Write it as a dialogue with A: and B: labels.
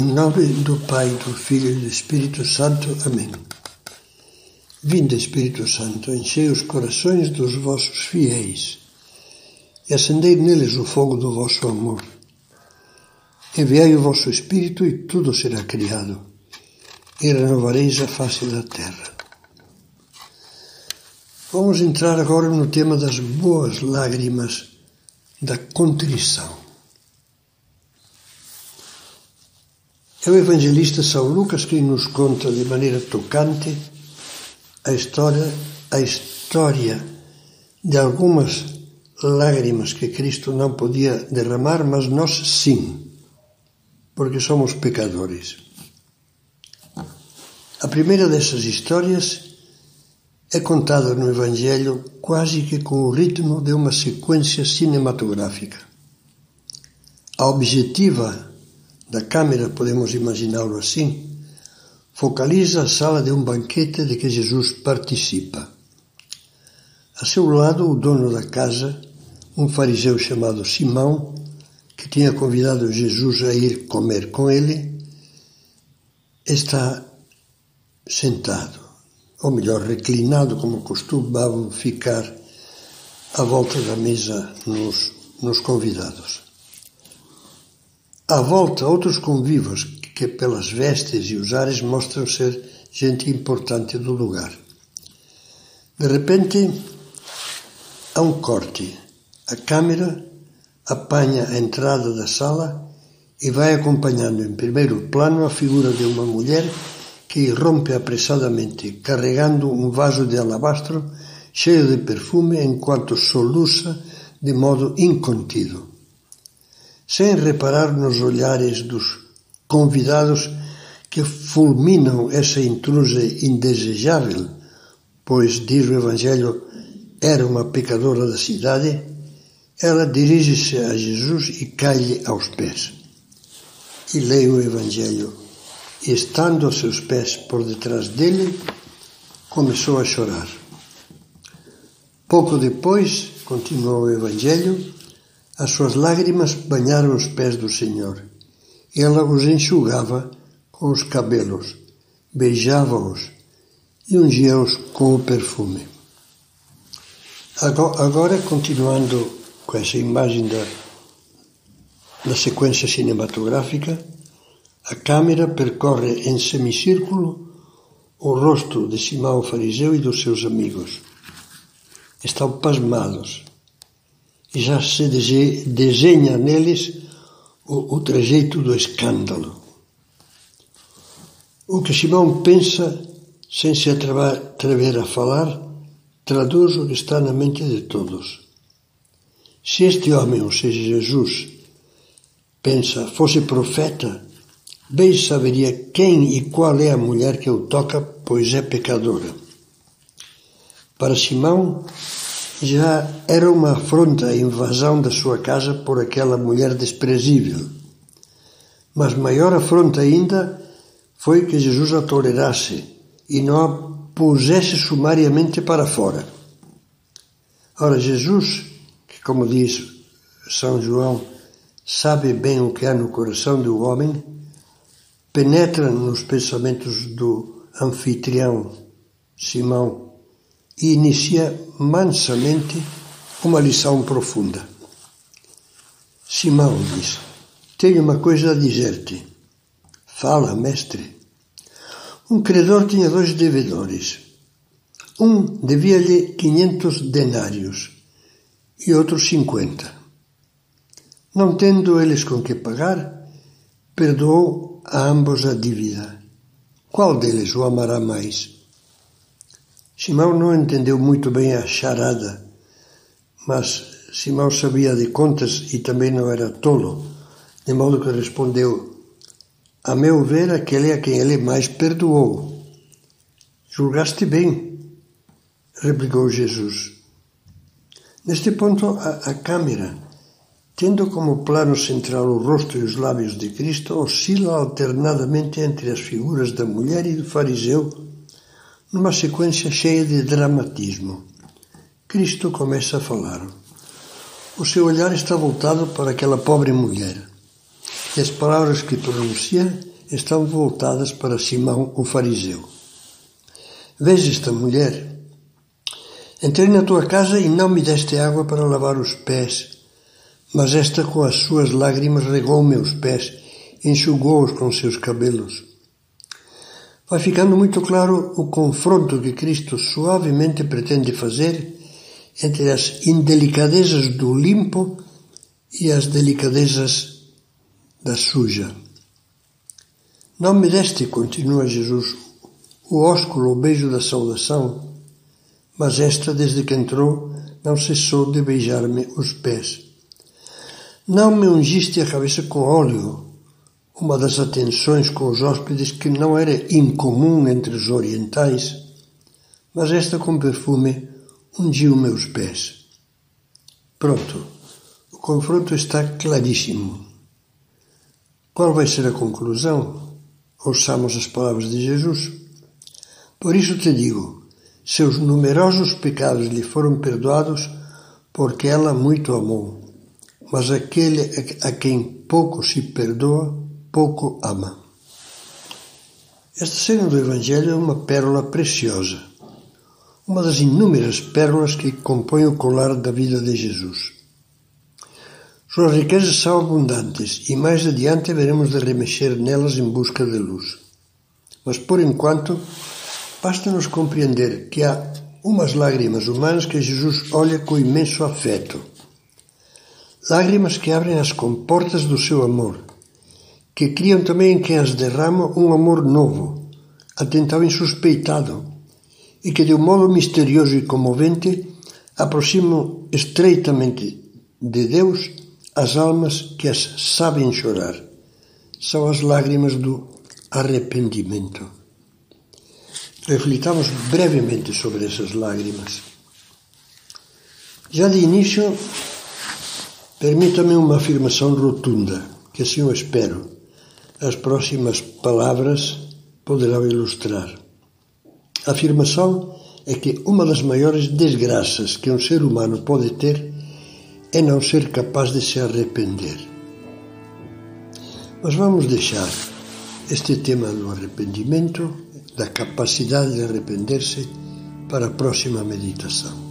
A: Em nome do Pai, do Filho e do Espírito Santo. Amém. Vinde, Espírito Santo, enchei os corações dos vossos fiéis e acendei neles o fogo do vosso amor. Enviai o vosso Espírito e tudo será criado, e renovareis a face da terra. Vamos entrar agora no tema das boas lágrimas da contrição. É o evangelista São Lucas quem nos conta de maneira tocante a história, a história de algumas lágrimas que Cristo não podia derramar, mas nós sim, porque somos pecadores. A primeira dessas histórias é contada no Evangelho quase que com o ritmo de uma sequência cinematográfica. A objetiva da câmera, podemos imaginá-lo assim, focaliza a sala de um banquete de que Jesus participa. A seu lado, o dono da casa, um fariseu chamado Simão, que tinha convidado Jesus a ir comer com ele, está sentado, ou melhor, reclinado, como costumavam ficar à volta da mesa nos, nos convidados. À volta, outros convivos que, pelas vestes e os ares, mostram ser gente importante do lugar. De repente, há um corte. A câmera apanha a entrada da sala e vai acompanhando em primeiro plano a figura de uma mulher que irrompe apressadamente, carregando um vaso de alabastro cheio de perfume enquanto soluça de modo incontido sem reparar nos olhares dos convidados que fulminam essa intrusa indesejável, pois, diz o Evangelho, era uma pecadora da cidade, ela dirige-se a Jesus e cai-lhe aos pés. E lê o Evangelho. Estando a seus pés por detrás dele, começou a chorar. Pouco depois, continuou o Evangelho, as suas lágrimas banharam os pés do Senhor. Ela os enxugava com os cabelos, beijava-os e ungia-os com o perfume. Agora, continuando com essa imagem da, da sequência cinematográfica, a câmera percorre em semicírculo o rosto de Simão fariseu e dos seus amigos. Estão pasmados já se desenha neles o, o trejeito do escândalo. O que Simão pensa, sem se atrever a falar, traduz o que está na mente de todos. Se este homem, ou seja, Jesus, pensa, fosse profeta, bem saberia quem e qual é a mulher que o toca, pois é pecadora. Para Simão, já era uma afronta a invasão da sua casa por aquela mulher desprezível. Mas maior afronta ainda foi que Jesus a tolerasse e não a pusesse sumariamente para fora. Ora, Jesus, que como diz São João, sabe bem o que há no coração do homem, penetra nos pensamentos do anfitrião Simão e inicia mansamente uma lição profunda. Simão diz: Tenho uma coisa a dizer-te. Fala, mestre. Um credor tinha dois devedores. Um devia-lhe quinhentos denários e outro cinquenta. Não tendo eles com que pagar, perdoou a ambos a dívida. Qual deles o amará mais? Simão não entendeu muito bem a charada, mas Simão sabia de contas e também não era tolo, de modo que respondeu: A meu ver, aquele a quem ele mais perdoou. Julgaste bem, replicou Jesus. Neste ponto, a, a câmera, tendo como plano central o rosto e os lábios de Cristo, oscila alternadamente entre as figuras da mulher e do fariseu numa sequência cheia de dramatismo. Cristo começa a falar. O seu olhar está voltado para aquela pobre mulher. E as palavras que pronuncia estão voltadas para Simão, o fariseu. Veja esta mulher. Entrei na tua casa e não me deste água para lavar os pés, mas esta com as suas lágrimas regou meus pés, enxugou-os com seus cabelos. Vai ficando muito claro o confronto que Cristo suavemente pretende fazer entre as indelicadezas do limpo e as delicadezas da suja. Não me deste, continua Jesus, o ósculo, o beijo da saudação, mas esta, desde que entrou, não cessou de beijar-me os pés. Não me ungiste a cabeça com óleo, uma das atenções com os hóspedes que não era incomum entre os orientais, mas esta com perfume ungiu meus pés. Pronto, o confronto está claríssimo. Qual vai ser a conclusão? Ouçamos as palavras de Jesus. Por isso te digo: seus numerosos pecados lhe foram perdoados, porque ela muito amou. Mas aquele a quem pouco se perdoa, pouco ama. Esta cena do Evangelho é uma pérola preciosa, uma das inúmeras pérolas que compõem o colar da vida de Jesus. Suas riquezas são abundantes e mais adiante veremos de remexer nelas em busca de luz. Mas por enquanto, basta-nos compreender que há umas lágrimas humanas que Jesus olha com imenso afeto. Lágrimas que abrem as comportas do seu amor, que criam também em quem as derrama um amor novo, até então insuspeitado, e que de um modo misterioso e comovente aproximam estreitamente de Deus as almas que as sabem chorar são as lágrimas do arrependimento. Reflitamos brevemente sobre essas lágrimas. Já de início, permita-me uma afirmação rotunda, que assim eu espero. As próximas palavras poderão ilustrar. A afirmação é que uma das maiores desgraças que um ser humano pode ter é não ser capaz de se arrepender. Mas vamos deixar este tema do arrependimento, da capacidade de arrepender-se, para a próxima meditação.